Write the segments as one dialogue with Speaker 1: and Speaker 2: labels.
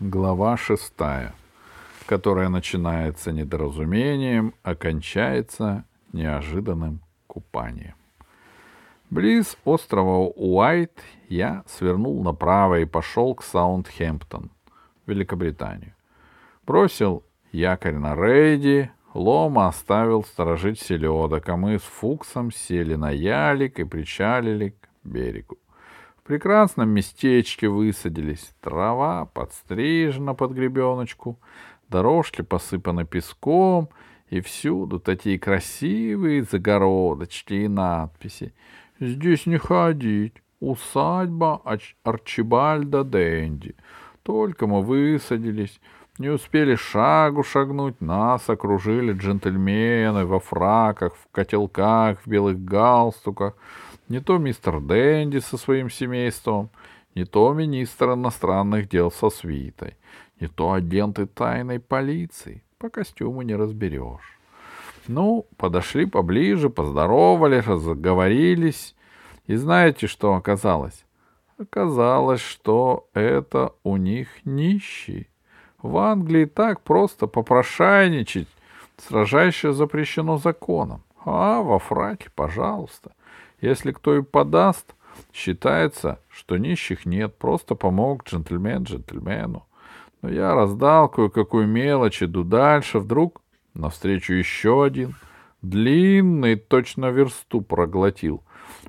Speaker 1: Глава шестая, которая начинается недоразумением, а неожиданным купанием. Близ острова Уайт я свернул направо и пошел к Саундхэмптон, Великобританию. Бросил якорь на рейде, лома оставил сторожить селедок, а мы с Фуксом сели на ялик и причалили к берегу прекрасном местечке высадились. Трава подстрижена под гребеночку, дорожки посыпаны песком, и всюду такие красивые загородочки и надписи. Здесь не ходить. Усадьба Арчибальда Дэнди. Только мы высадились, не успели шагу шагнуть, нас окружили джентльмены во фраках, в котелках, в белых галстуках, не то мистер Дэнди со своим семейством, не то министр иностранных дел со свитой, не то агенты тайной полиции. По костюму не разберешь. Ну, подошли поближе, поздоровались, разговорились. И знаете, что оказалось? Оказалось, что это у них нищий. В Англии так просто попрошайничать сражающее запрещено законом. А во фраке, пожалуйста. Если кто и подаст, считается, что нищих нет, просто помог джентльмен джентльмену. Но я раздал кое-какую мелочь, иду дальше, вдруг навстречу еще один, длинный, точно версту проглотил.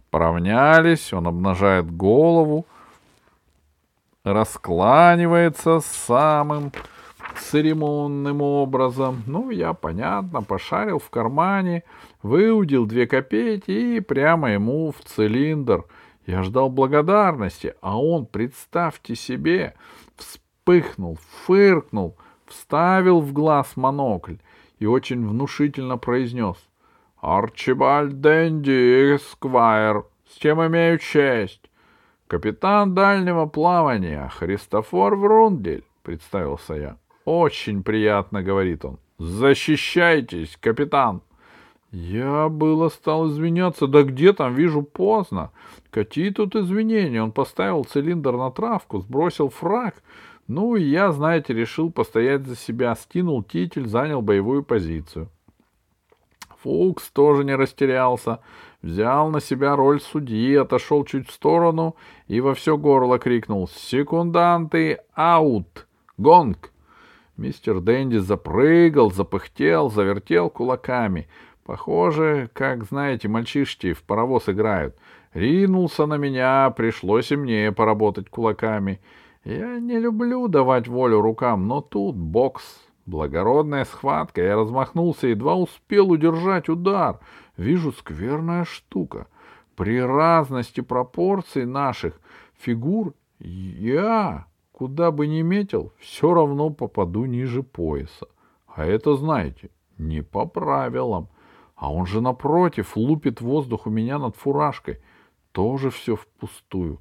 Speaker 1: Поравнялись, он обнажает голову, раскланивается самым церемонным образом. Ну, я, понятно, пошарил в кармане, выудил две копейки и прямо ему в цилиндр. Я ждал благодарности, а он, представьте себе, вспыхнул, фыркнул, вставил в глаз монокль и очень внушительно произнес «Арчибальд Дэнди, Эсквайр, с чем имею честь?» «Капитан дальнего плавания Христофор Врундель», — представился я. «Очень приятно», — говорит он. «Защищайтесь, капитан!» Я было стал извиняться, да где там, вижу, поздно. Какие тут извинения? Он поставил цилиндр на травку, сбросил фраг. Ну, и я, знаете, решил постоять за себя, стянул китель, занял боевую позицию. Фукс тоже не растерялся, взял на себя роль судьи, отошел чуть в сторону и во все горло крикнул «Секунданты, аут! Гонг!» Мистер Дэнди запрыгал, запыхтел, завертел кулаками — Похоже, как, знаете, мальчишки в паровоз играют. Ринулся на меня, пришлось и мне поработать кулаками. Я не люблю давать волю рукам, но тут бокс, благородная схватка. Я размахнулся, едва успел удержать удар. Вижу, скверная штука. При разности пропорций наших фигур я, куда бы ни метил, все равно попаду ниже пояса. А это, знаете, не по правилам. А он же напротив лупит воздух у меня над фуражкой. Тоже все впустую.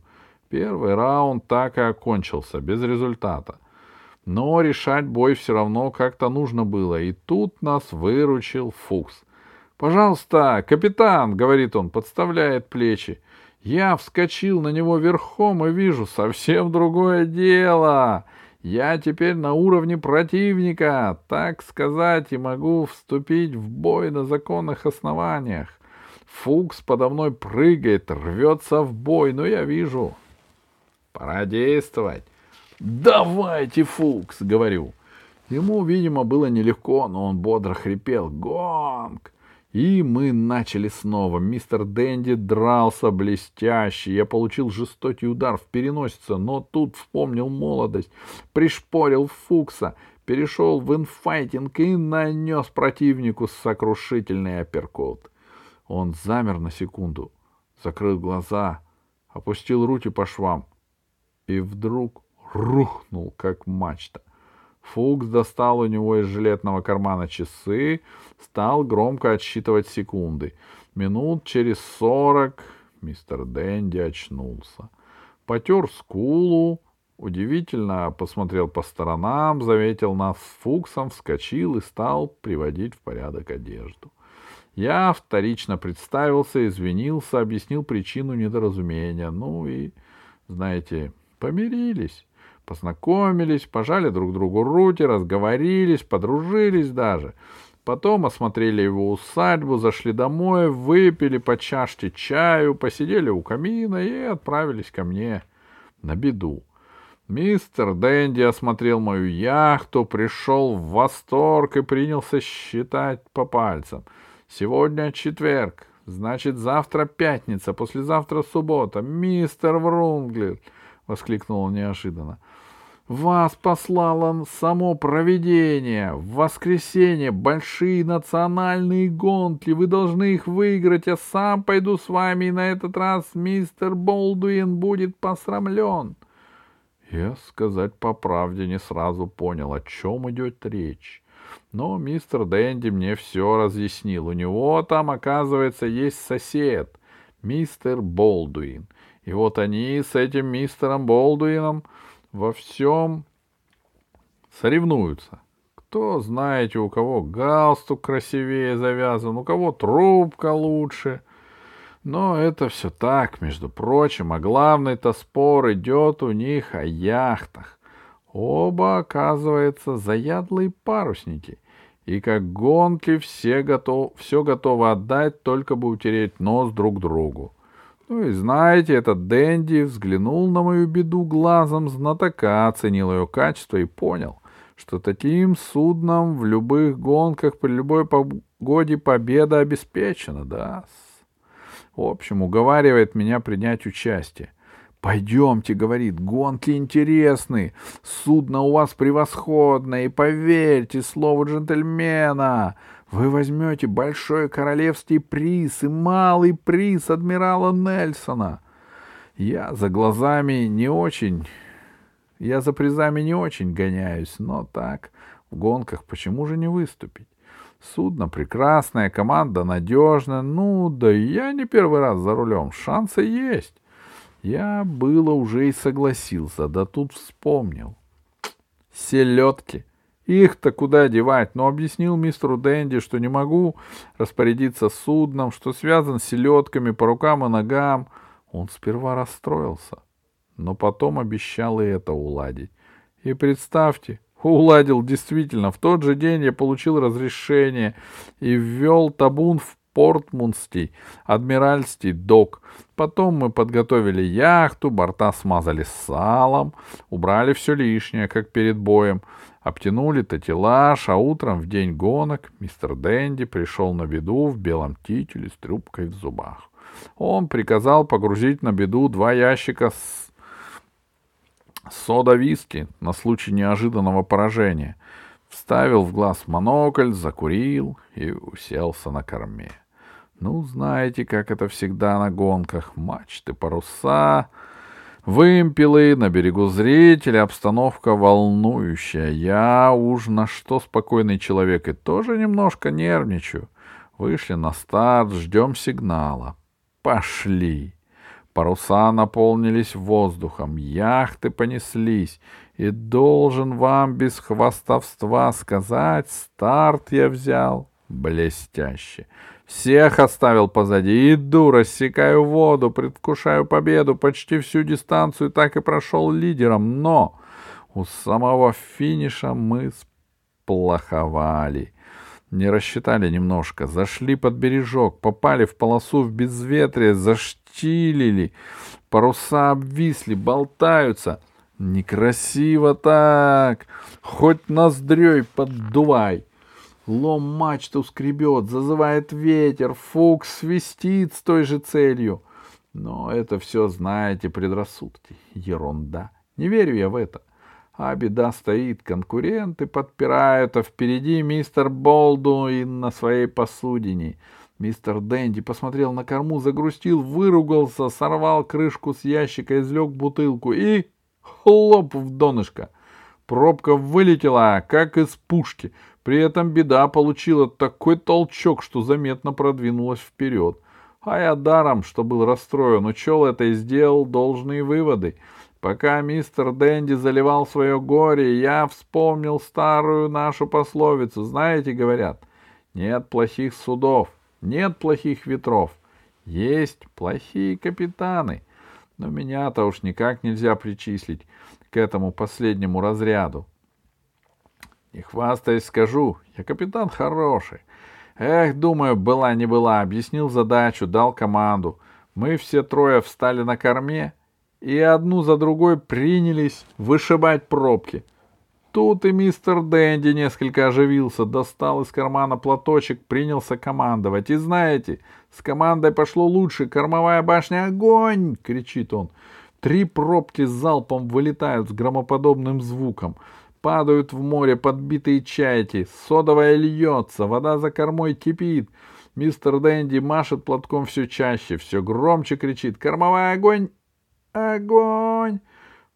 Speaker 1: Первый раунд так и окончился, без результата. Но решать бой все равно как-то нужно было, и тут нас выручил Фукс. «Пожалуйста, капитан!» — говорит он, подставляет плечи. Я вскочил на него верхом и вижу совсем другое дело. Я теперь на уровне противника, так сказать, и могу вступить в бой на законных основаниях. Фукс подо мной прыгает, рвется в бой, но я вижу. Пора действовать. «Давайте, Фукс!» — говорю. Ему, видимо, было нелегко, но он бодро хрипел. «Гонг!» И мы начали снова. Мистер Дэнди дрался блестяще. Я получил жестокий удар в переносице, но тут вспомнил молодость, пришпорил Фукса, перешел в инфайтинг и нанес противнику сокрушительный апперкот. Он замер на секунду, закрыл глаза, опустил руки по швам и вдруг рухнул, как мачта. Фукс достал у него из жилетного кармана часы, стал громко отсчитывать секунды. Минут через сорок мистер Дэнди очнулся. Потер скулу, удивительно посмотрел по сторонам, заметил нас с Фуксом, вскочил и стал приводить в порядок одежду. Я вторично представился, извинился, объяснил причину недоразумения. Ну и, знаете, помирились. Познакомились, пожали друг другу руки, разговорились, подружились даже. Потом осмотрели его усадьбу, зашли домой, выпили по чашке чаю, посидели у камина и отправились ко мне на беду. Мистер Дэнди осмотрел мою яхту, пришел в восторг и принялся считать по пальцам. Сегодня четверг, значит, завтра пятница, послезавтра суббота. Мистер Врунглер! — воскликнул он неожиданно. Вас послало само провидение. В воскресенье большие национальные гонки. Вы должны их выиграть. Я сам пойду с вами, и на этот раз мистер Болдуин будет посрамлен. Я, сказать по правде, не сразу понял, о чем идет речь. Но мистер Дэнди мне все разъяснил. У него там, оказывается, есть сосед, мистер Болдуин. И вот они с этим мистером Болдуином во всем соревнуются. Кто, знаете, у кого галстук красивее завязан, у кого трубка лучше. Но это все так, между прочим, а главный-то спор идет у них о яхтах. Оба, оказывается, заядлые парусники. И как гонки все, готов, все готовы отдать, только бы утереть нос друг другу. Ну и знаете, этот Дэнди взглянул на мою беду глазом знатока, оценил ее качество и понял, что таким судном в любых гонках при любой погоде победа обеспечена, да. В общем, уговаривает меня принять участие. «Пойдемте», — говорит, — «гонки интересны, судно у вас превосходное, и поверьте слову джентльмена, вы возьмете большой королевский приз и малый приз адмирала Нельсона. Я за глазами не очень... Я за призами не очень гоняюсь, но так, в гонках почему же не выступить? Судно прекрасное, команда надежная. Ну, да я не первый раз за рулем. Шансы есть. Я было уже и согласился, да тут вспомнил. Селедки. Их-то куда девать? Но объяснил мистеру Дэнди, что не могу распорядиться судном, что связан с селедками по рукам и ногам. Он сперва расстроился, но потом обещал и это уладить. И представьте, уладил действительно. В тот же день я получил разрешение и ввел табун в Портмунский, Адмиральский док. Потом мы подготовили яхту, борта смазали салом, убрали все лишнее, как перед боем — Обтянули тетелаж, а утром в день гонок мистер Дэнди пришел на беду в белом титуле с трубкой в зубах. Он приказал погрузить на беду два ящика с сода-виски на случай неожиданного поражения. Вставил в глаз монокль, закурил и уселся на корме. Ну, знаете, как это всегда на гонках. Мачты, паруса, Вымпелы на берегу зрителя, обстановка волнующая. Я уж на что спокойный человек и тоже немножко нервничаю. Вышли на старт, ждем сигнала. Пошли. Паруса наполнились воздухом, яхты понеслись, и должен вам без хвастовства сказать, старт я взял блестяще. Всех оставил позади. Иду, рассекаю воду, предвкушаю победу. Почти всю дистанцию так и прошел лидером. Но у самого финиша мы сплоховали. Не рассчитали немножко. Зашли под бережок, попали в полосу в безветрие, заштилили. Паруса обвисли, болтаются. Некрасиво так. Хоть ноздрёй поддувай. Лом мачту скребет, зазывает ветер, Фукс свистит с той же целью. Но это все, знаете, предрассудки. Ерунда. Не верю я в это. А беда стоит, конкуренты подпирают, а впереди мистер Болдуин на своей посудине. Мистер Дэнди посмотрел на корму, загрустил, выругался, сорвал крышку с ящика, излег бутылку и... Хлоп в донышко. Пробка вылетела, как из пушки — при этом беда получила такой толчок, что заметно продвинулась вперед. А я даром, что был расстроен, учел это и сделал должные выводы. Пока мистер Дэнди заливал свое горе, я вспомнил старую нашу пословицу. Знаете, говорят, нет плохих судов, нет плохих ветров, есть плохие капитаны. Но меня-то уж никак нельзя причислить к этому последнему разряду. Не хвастаясь, скажу, я капитан хороший. Эх, думаю, была не была, объяснил задачу, дал команду. Мы все трое встали на корме и одну за другой принялись вышибать пробки. Тут и мистер Дэнди несколько оживился, достал из кармана платочек, принялся командовать. И знаете, с командой пошло лучше. Кормовая башня «Огонь!» — кричит он. Три пробки с залпом вылетают с громоподобным звуком. Падают в море подбитые чайки. Содовая льется, вода за кормой кипит. Мистер Дэнди машет платком все чаще, все громче кричит «Кормовая огонь! Огонь!»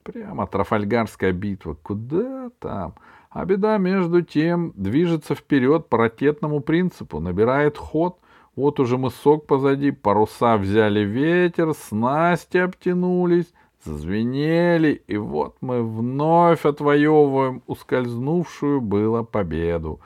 Speaker 1: Прямо Трафальгарская битва. Куда там? А беда, между тем, движется вперед по ракетному принципу, набирает ход. Вот уже мысок позади, паруса взяли ветер, снасти обтянулись, зазвенели, и вот мы вновь отвоевываем ускользнувшую было победу.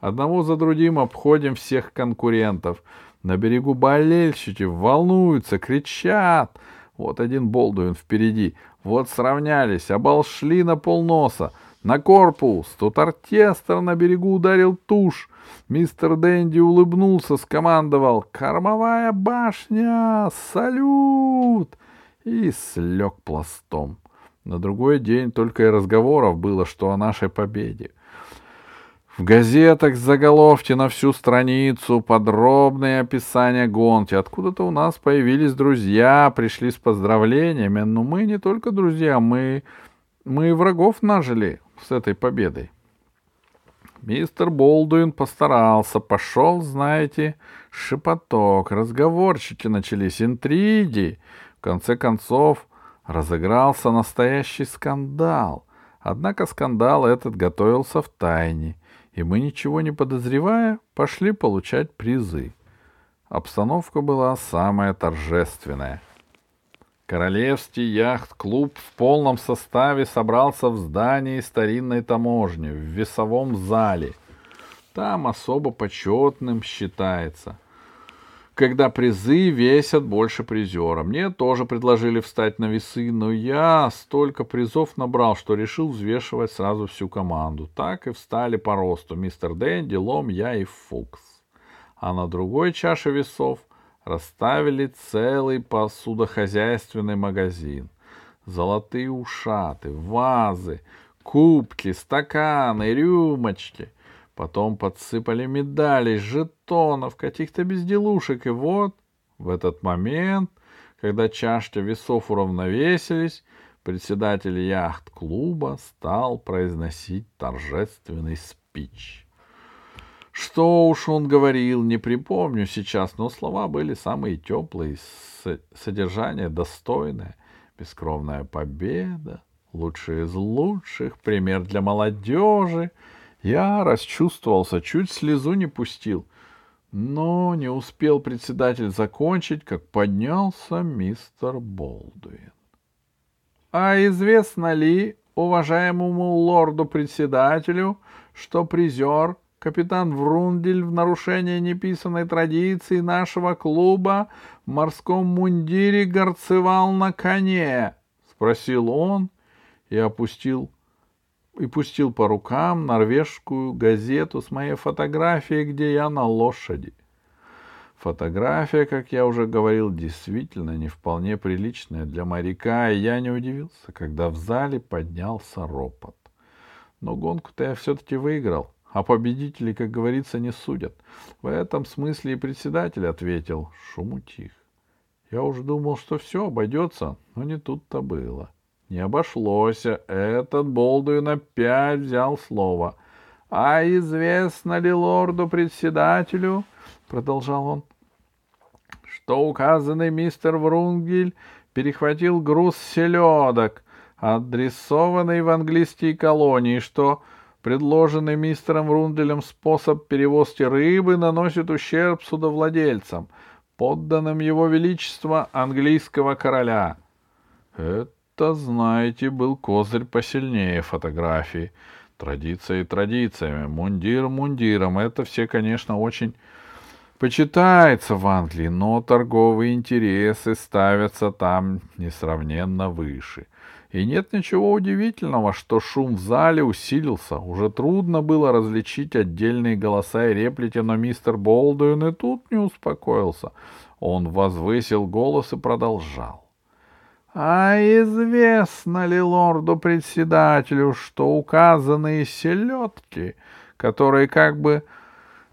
Speaker 1: Одного за другим обходим всех конкурентов. На берегу болельщики волнуются, кричат. Вот один Болдуин впереди. Вот сравнялись, оболшли на полноса. На корпус. Тут оркестр на берегу ударил тушь. Мистер Дэнди улыбнулся, скомандовал «Кормовая башня! Салют!» и слег пластом. На другой день только и разговоров было, что о нашей победе. В газетах заголовки на всю страницу, подробные описания гонки. Откуда-то у нас появились друзья, пришли с поздравлениями. Но мы не только друзья, мы, мы врагов нажили с этой победой. Мистер Болдуин постарался, пошел, знаете, шепоток, разговорчики начались, интриги. В конце концов, разыгрался настоящий скандал. Однако скандал этот готовился в тайне — и мы, ничего не подозревая, пошли получать призы. Обстановка была самая торжественная. Королевский яхт-клуб в полном составе собрался в здании старинной таможни, в весовом зале. Там особо почетным считается — когда призы весят больше призера. Мне тоже предложили встать на весы, но я столько призов набрал, что решил взвешивать сразу всю команду. Так и встали по росту мистер Дэнди, Лом, я и Фукс. А на другой чаше весов расставили целый посудохозяйственный магазин. Золотые ушаты, вазы, кубки, стаканы, рюмочки — Потом подсыпали медалей, жетонов, каких-то безделушек. И вот в этот момент, когда чашки весов уравновесились, председатель яхт-клуба стал произносить торжественный спич. Что уж он говорил, не припомню сейчас, но слова были самые теплые, содержание достойное, бескровная победа, лучший из лучших, пример для молодежи — я расчувствовался, чуть слезу не пустил. Но не успел председатель закончить, как поднялся мистер Болдуин. А известно ли уважаемому лорду-председателю, что призер капитан Врундель в нарушение неписанной традиции нашего клуба в морском мундире горцевал на коне? — спросил он и опустил и пустил по рукам норвежскую газету с моей фотографией, где я на лошади. Фотография, как я уже говорил, действительно не вполне приличная для моряка, и я не удивился, когда в зале поднялся ропот. Но гонку-то я все-таки выиграл, а победители, как говорится, не судят. В этом смысле и председатель ответил, шум утих. Я уже думал, что все обойдется, но не тут-то было. Не обошлось. Этот Болдуин опять взял слово. — А известно ли лорду-председателю, — продолжал он, — что указанный мистер Врунгель перехватил груз селедок, адресованный в английские колонии, что предложенный мистером Врунделем способ перевозки рыбы наносит ущерб судовладельцам, подданным его величества английского короля. Это, знаете, был козырь посильнее фотографии. Традиции традициями, мундир мундиром. Это все, конечно, очень почитается в Англии, но торговые интересы ставятся там несравненно выше. И нет ничего удивительного, что шум в зале усилился. Уже трудно было различить отдельные голоса и реплики, но мистер Болдуин и тут не успокоился. Он возвысил голос и продолжал. А известно ли лорду-председателю, что указанные селедки, которые как бы,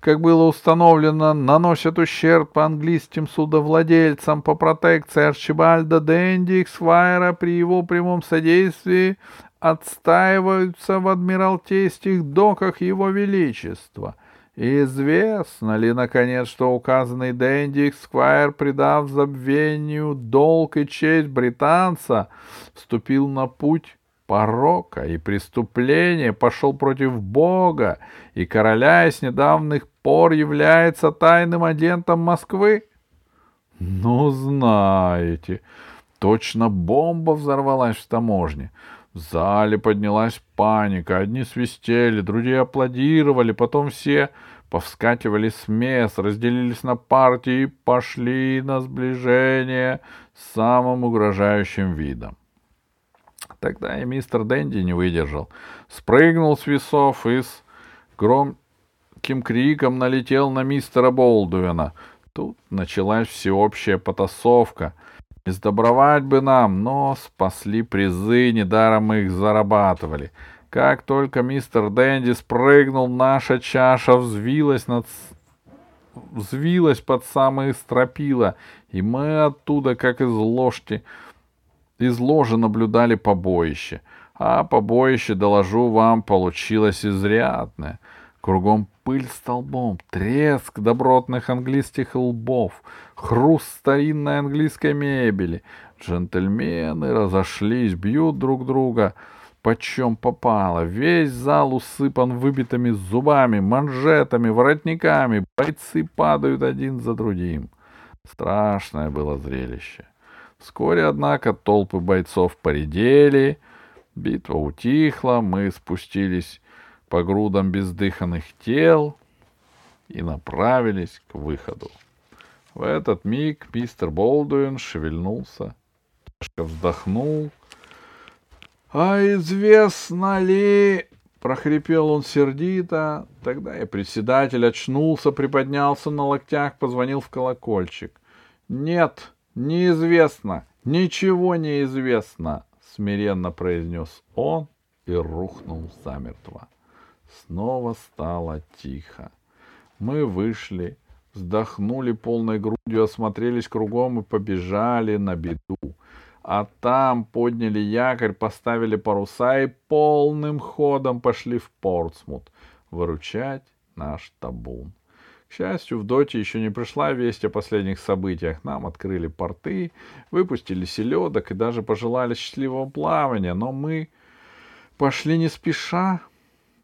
Speaker 1: как было установлено, наносят ущерб английским судовладельцам по протекции Арчибальда Дэнди Эксвайра при его прямом содействии, отстаиваются в адмиралтейских доках его величества — Известно ли, наконец, что указанный Дэнди Эксквайр, придав забвению долг и честь британца, вступил на путь порока и преступления, пошел против Бога и короля и с недавних пор является тайным агентом Москвы? Ну, знаете, точно бомба взорвалась в таможне. В зале поднялась паника. Одни свистели, другие аплодировали, потом все повскакивали с мест, разделились на партии и пошли на сближение с самым угрожающим видом. Тогда и мистер Дэнди не выдержал. Спрыгнул с весов и с громким криком налетел на мистера Болдуина. Тут началась всеобщая потасовка — не сдобровать бы нам, но спасли призы, недаром мы их зарабатывали. Как только мистер Дэнди спрыгнул, наша чаша взвилась над взвилась под самые стропила, и мы оттуда, как из ложки, из ложи наблюдали побоище. А побоище, доложу вам, получилось изрядное. Кругом пыль столбом, треск добротных английских лбов, хруст старинной английской мебели. Джентльмены разошлись, бьют друг друга, почем попало. Весь зал усыпан выбитыми зубами, манжетами, воротниками. Бойцы падают один за другим. Страшное было зрелище. Вскоре, однако, толпы бойцов поредели, битва утихла, мы спустились по грудам бездыханных тел и направились к выходу. В этот миг мистер Болдуин шевельнулся, вздохнул. — А известно ли... — прохрипел он сердито. Тогда и председатель очнулся, приподнялся на локтях, позвонил в колокольчик. — Нет, неизвестно, ничего неизвестно, — смиренно произнес он и рухнул замертво. Снова стало тихо. Мы вышли, вздохнули полной грудью, осмотрелись кругом и побежали на беду. А там подняли якорь, поставили паруса и полным ходом пошли в Портсмут выручать наш табун. К счастью, в Доте еще не пришла весть о последних событиях. Нам открыли порты, выпустили селедок и даже пожелали счастливого плавания, но мы пошли не спеша,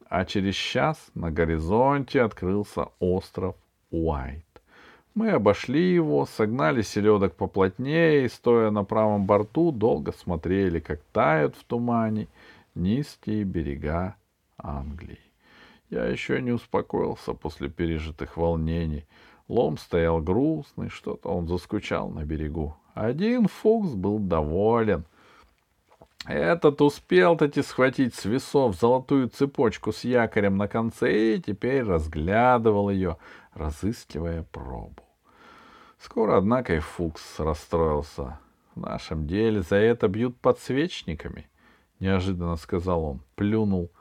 Speaker 1: а через час на горизонте открылся остров Уайт. Мы обошли его, согнали селедок поплотнее и, стоя на правом борту, долго смотрели, как тают в тумане низкие берега Англии. Я еще не успокоился после пережитых волнений. Лом стоял грустный, что-то он заскучал на берегу. Один Фукс был доволен — этот успел-таки схватить с весов золотую цепочку с якорем на конце и теперь разглядывал ее, разыскивая пробу. Скоро, однако, и Фукс расстроился. В нашем деле за это бьют подсвечниками, — неожиданно сказал он, плюнул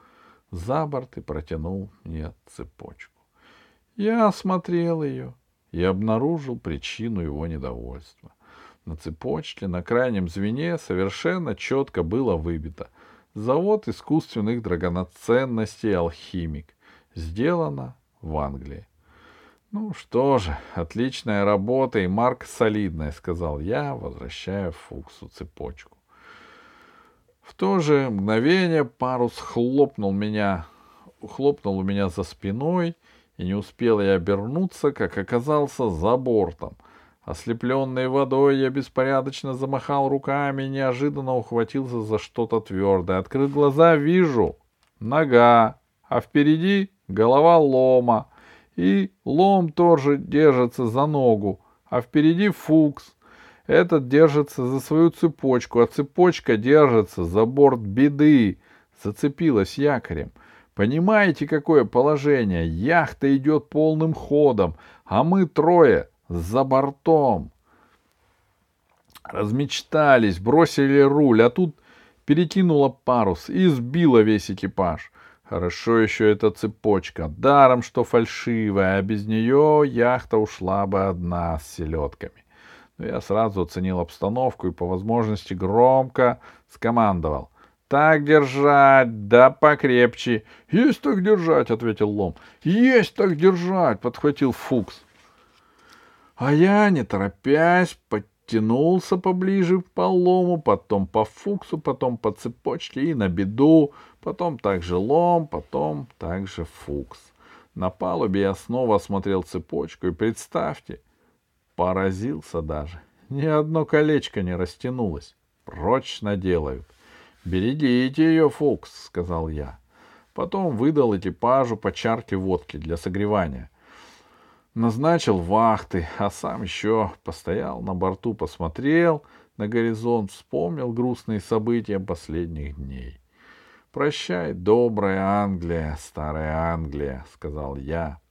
Speaker 1: за борт и протянул мне цепочку. Я осмотрел ее и обнаружил причину его недовольства. На цепочке, на крайнем звене совершенно четко было выбито «Завод искусственных драгоценностей «Алхимик». Сделано в Англии. «Ну что же, отличная работа и марка солидная», — сказал я, возвращая Фуксу цепочку. В то же мгновение парус хлопнул меня, хлопнул у меня за спиной, и не успел я обернуться, как оказался за бортом — Ослепленный водой, я беспорядочно замахал руками неожиданно ухватился за что-то твердое. Открыв глаза, вижу нога, а впереди голова лома. И лом тоже держится за ногу, а впереди фукс. Этот держится за свою цепочку, а цепочка держится за борт беды. Зацепилась якорем. Понимаете, какое положение? Яхта идет полным ходом, а мы трое за бортом. Размечтались, бросили руль, а тут перекинула парус и сбила весь экипаж. Хорошо еще эта цепочка, даром что фальшивая, а без нее яхта ушла бы одна с селедками. Но я сразу оценил обстановку и по возможности громко скомандовал. «Так держать, да покрепче!» «Есть так держать!» — ответил Лом. «Есть так держать!» — подхватил Фукс. А я, не торопясь, подтянулся поближе к полому, потом по Фуксу, потом по цепочке и на беду, потом также Лом, потом также Фукс. На палубе я снова осмотрел цепочку, и представьте, поразился даже. Ни одно колечко не растянулось. Прочно делают. «Берегите ее, Фукс», — сказал я. Потом выдал экипажу по чарке водки для согревания. Назначил вахты, а сам еще постоял на борту, посмотрел на горизонт, вспомнил грустные события последних дней. «Прощай, добрая Англия, старая Англия», — сказал я.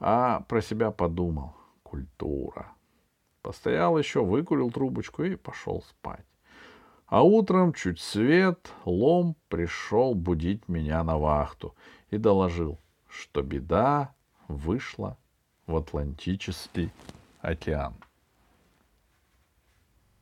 Speaker 1: А про себя подумал. Культура. Постоял еще, выкурил трубочку и пошел спать. А утром, чуть свет, лом пришел будить меня на вахту и доложил, что беда вышла в Атлантический океан.